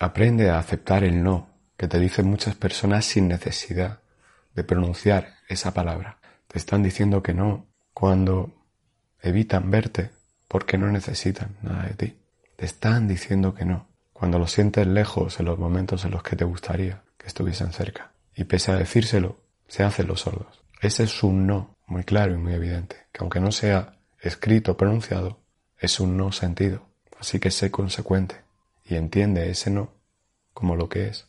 Aprende a aceptar el no que te dicen muchas personas sin necesidad de pronunciar esa palabra. Te están diciendo que no cuando evitan verte porque no necesitan nada de ti. Te están diciendo que no cuando lo sientes lejos en los momentos en los que te gustaría que estuviesen cerca. Y pese a decírselo, se hacen los sordos. Ese es un no muy claro y muy evidente, que aunque no sea escrito o pronunciado, es un no sentido. Así que sé consecuente y entiende ese no como lo que es.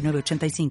906985.